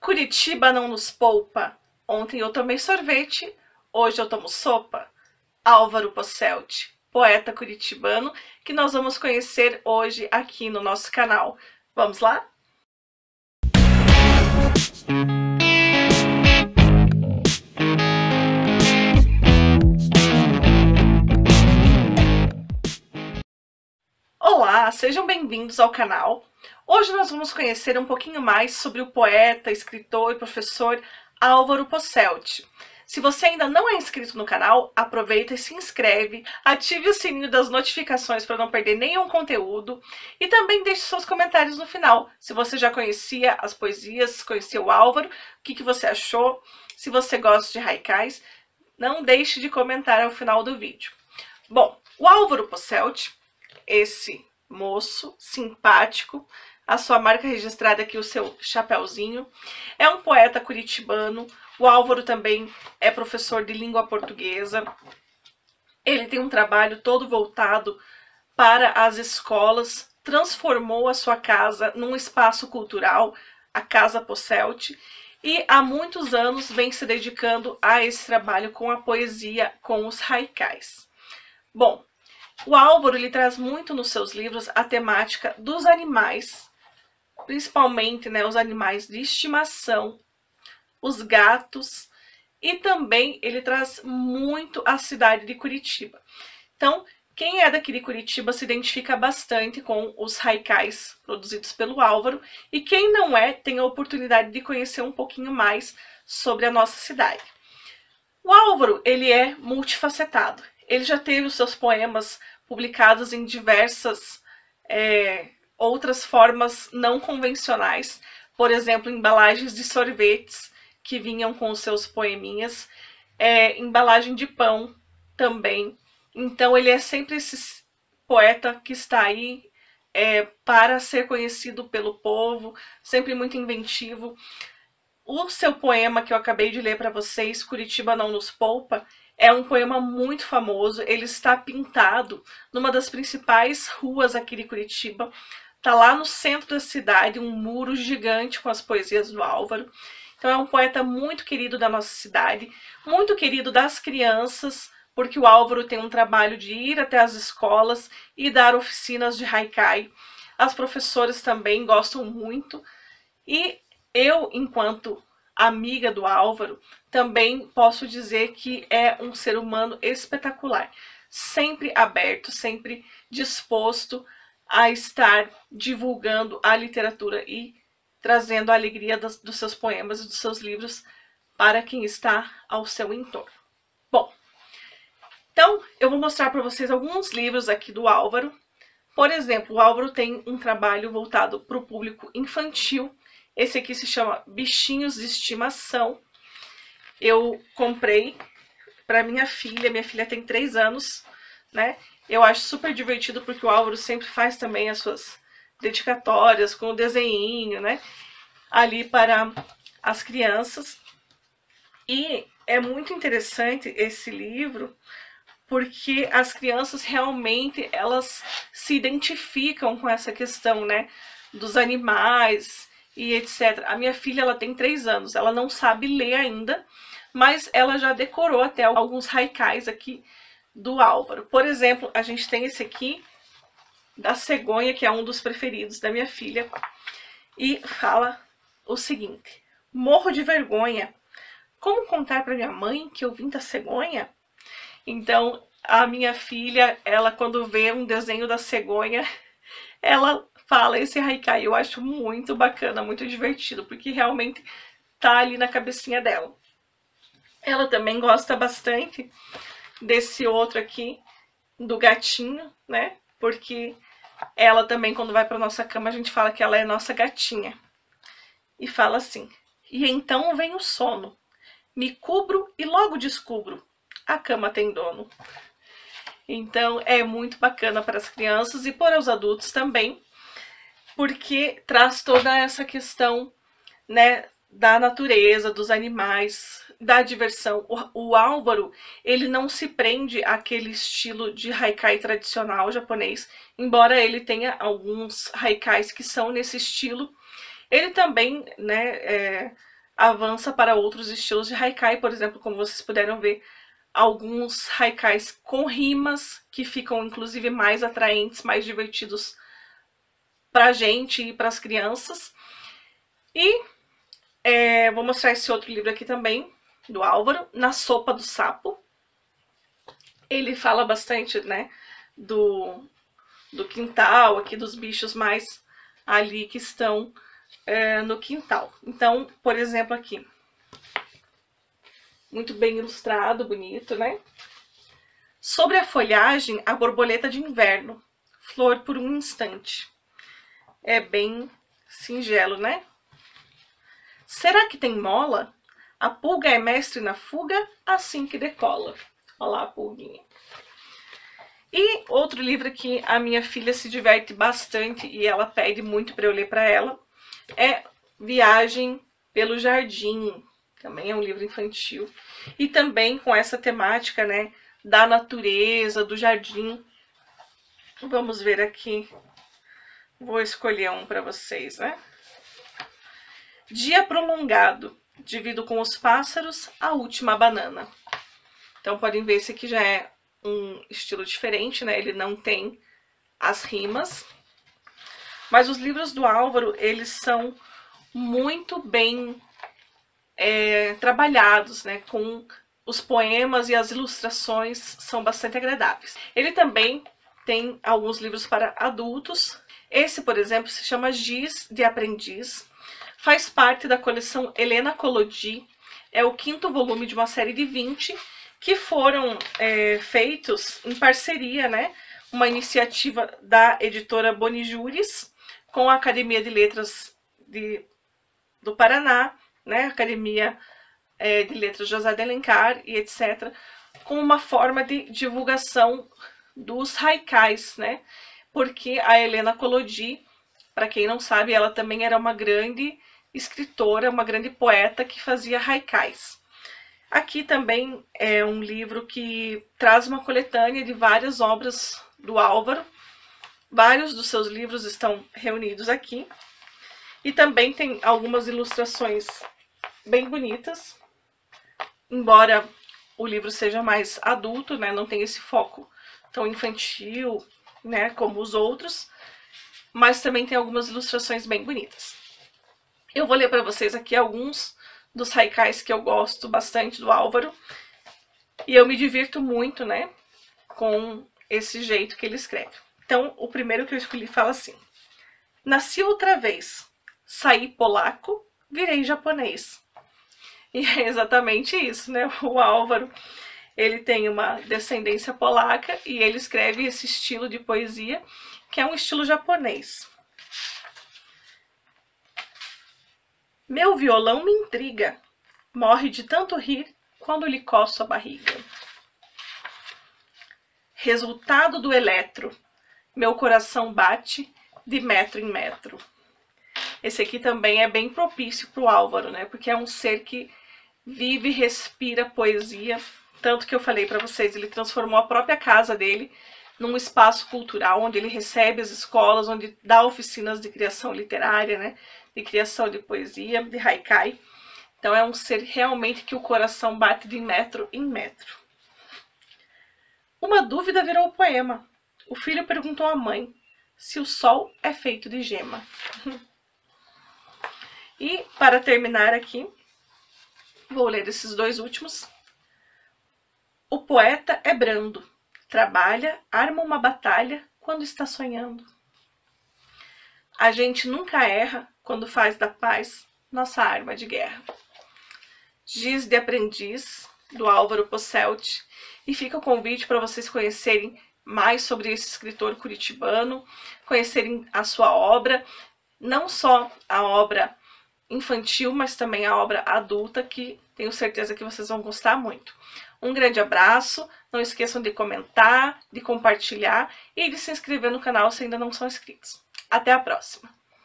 Curitiba não nos poupa. Ontem eu tomei sorvete, hoje eu tomo sopa. Álvaro Posselt, poeta curitibano, que nós vamos conhecer hoje aqui no nosso canal. Vamos lá? Olá, sejam bem-vindos ao canal. Hoje nós vamos conhecer um pouquinho mais sobre o poeta, escritor e professor Álvaro Posselt. Se você ainda não é inscrito no canal, aproveita e se inscreve, ative o sininho das notificações para não perder nenhum conteúdo e também deixe seus comentários no final. Se você já conhecia as poesias, conhecia o Álvaro, o que, que você achou, se você gosta de haikais, não deixe de comentar ao final do vídeo. Bom, o Álvaro Posselt, esse moço simpático, a sua marca registrada aqui, o seu chapéuzinho. É um poeta curitibano. O Álvaro também é professor de língua portuguesa. Ele tem um trabalho todo voltado para as escolas, transformou a sua casa num espaço cultural, a Casa Posselt, e há muitos anos vem se dedicando a esse trabalho com a poesia, com os haikais. Bom, o Álvaro ele traz muito nos seus livros a temática dos animais principalmente né, os animais de estimação, os gatos, e também ele traz muito a cidade de Curitiba. Então, quem é daqui de Curitiba se identifica bastante com os haikais produzidos pelo Álvaro, e quem não é, tem a oportunidade de conhecer um pouquinho mais sobre a nossa cidade. O Álvaro, ele é multifacetado. Ele já teve os seus poemas publicados em diversas é, outras formas não convencionais, por exemplo, embalagens de sorvetes que vinham com os seus poeminhas, é, embalagem de pão também. Então ele é sempre esse poeta que está aí é, para ser conhecido pelo povo, sempre muito inventivo. O seu poema que eu acabei de ler para vocês, Curitiba não nos poupa, é um poema muito famoso. Ele está pintado numa das principais ruas aqui de Curitiba, Tá lá no centro da cidade, um muro gigante com as poesias do Álvaro. Então é um poeta muito querido da nossa cidade, muito querido das crianças, porque o Álvaro tem um trabalho de ir até as escolas e dar oficinas de haikai. As professoras também gostam muito. E eu, enquanto amiga do Álvaro, também posso dizer que é um ser humano espetacular, sempre aberto, sempre disposto a estar divulgando a literatura e trazendo a alegria dos, seus poemas e dos seus livros para quem está ao seu entorno. Bom, então eu vou mostrar para vocês alguns livros aqui do Álvaro. Por exemplo, o Álvaro tem um trabalho voltado para o público infantil. Esse aqui se chama Bichinhos de Estimação. Eu comprei para minha filha, minha filha tem 3 anos, né? Eu acho super divertido porque o Álvaro sempre faz também as suas dedicatórias com o desenho, né? Ali para as crianças. E é muito interessante esse livro porque as crianças realmente elas se identificam com essa questão, né? Dos animais e etc. A minha filha ela tem três anos, ela não sabe ler ainda, mas ela já decorou até alguns haikais aqui do Álvaro. Por exemplo, a gente tem esse aqui da cegonha, que é um dos preferidos da minha filha, e fala o seguinte: Morro de vergonha. Como contar para minha mãe que eu vim da cegonha? Então, a minha filha, ela quando vê um desenho da cegonha, ela fala esse haikai. Eu acho muito bacana, muito divertido, porque realmente tá ali na cabecinha dela. Ela também gosta bastante desse outro aqui, do gatinho, né? Porque ela também, quando vai para nossa cama, a gente fala que ela é nossa gatinha. E fala assim: E então vem o sono. Me cubro e logo descubro. A cama tem dono. Então é muito bacana para as crianças e para os adultos também, porque traz toda essa questão, né, da natureza, dos animais, da diversão. O, o, Álvaro, ele não se prende àquele estilo de haikai tradicional japonês, embora ele tenha alguns haikais que são nesse estilo. Ele também né, é, avança para outros estilos de haikai, por exemplo, como vocês puderam ver, alguns haikais com rimas, que ficam inclusive mais atraentes, mais divertidos para a gente e para as crianças. E é, vou mostrar esse outro livro aqui também, do Álvaro, Na Sopa do Sapo. Ele fala bastante, né, do, do quintal, aqui dos bichos mais ali que estão é, no quintal. Então, por exemplo, aqui. Muito bem ilustrado, bonito, né? Sobre a folhagem, a borboleta de inverno. Flor por um instante. É bem singelo, né? Será que tem mola? A pulga é mestre na fuga, assim que decola. Olha lá a pulguinha. E outro livro que a minha filha se diverte bastante e ela pede muito para eu ler para ela é Viagem pelo Jardim. Também é um livro infantil. E também com essa temática, né, da natureza, do jardim. Vamos ver aqui. Vou escolher um para vocês, né? Dia prolongado. Divido com os pássaros a última banana. Então, podem ver, esse aqui já é um estilo diferente, né? Ele não tem as rimas. Mas os livros do Álvaro, eles são muito bem é, trabalhados, né? Com os poemas e as ilustrações são bastante agradáveis. Ele também tem alguns livros para adultos. Esse, por exemplo, se chama Giz de Aprendiz. Faz parte da coleção Helena Collodi. É o quinto volume de uma série de 20 que foram é, feitos em parceria, né? Uma iniciativa da editora Bonijuris com a Academia de Letras de, do Paraná, né? Academia é, de Letras José de Alencar e etc. Com uma forma de divulgação dos haikais, né? Porque a Helena Collodi, para quem não sabe, ela também era uma grande escritora, uma grande poeta que fazia haikais. Aqui também é um livro que traz uma coletânea de várias obras do Álvaro. Vários dos seus livros estão reunidos aqui. E também tem algumas ilustrações bem bonitas. Embora o livro seja mais adulto, né, não tem esse foco tão infantil, né, como os outros, mas também tem algumas ilustrações bem bonitas. Eu vou ler para vocês aqui alguns dos haikais que eu gosto bastante do Álvaro. E eu me divirto muito, né, com esse jeito que ele escreve. Então, o primeiro que eu escolhi fala assim: Nasci outra vez, saí polaco, virei japonês. E é exatamente isso, né? O Álvaro, ele tem uma descendência polaca e ele escreve esse estilo de poesia, que é um estilo japonês. Meu violão me intriga, morre de tanto rir quando lhe coço a barriga. Resultado do eletro, meu coração bate de metro em metro. Esse aqui também é bem propício para o Álvaro, né? Porque é um ser que vive respira poesia. Tanto que eu falei para vocês, ele transformou a própria casa dele num espaço cultural, onde ele recebe as escolas, onde dá oficinas de criação literária, né? De criação de poesia, de haikai. Então é um ser realmente que o coração bate de metro em metro. Uma dúvida virou poema. O filho perguntou à mãe se o sol é feito de gema. e para terminar aqui, vou ler esses dois últimos. O poeta é brando, trabalha, arma uma batalha quando está sonhando. A gente nunca erra quando faz da paz nossa arma de guerra. Giz de Aprendiz, do Álvaro Posselt, e fica o convite para vocês conhecerem mais sobre esse escritor curitibano, conhecerem a sua obra, não só a obra infantil, mas também a obra adulta, que tenho certeza que vocês vão gostar muito. Um grande abraço, não esqueçam de comentar, de compartilhar e de se inscrever no canal se ainda não são inscritos. Até a próxima!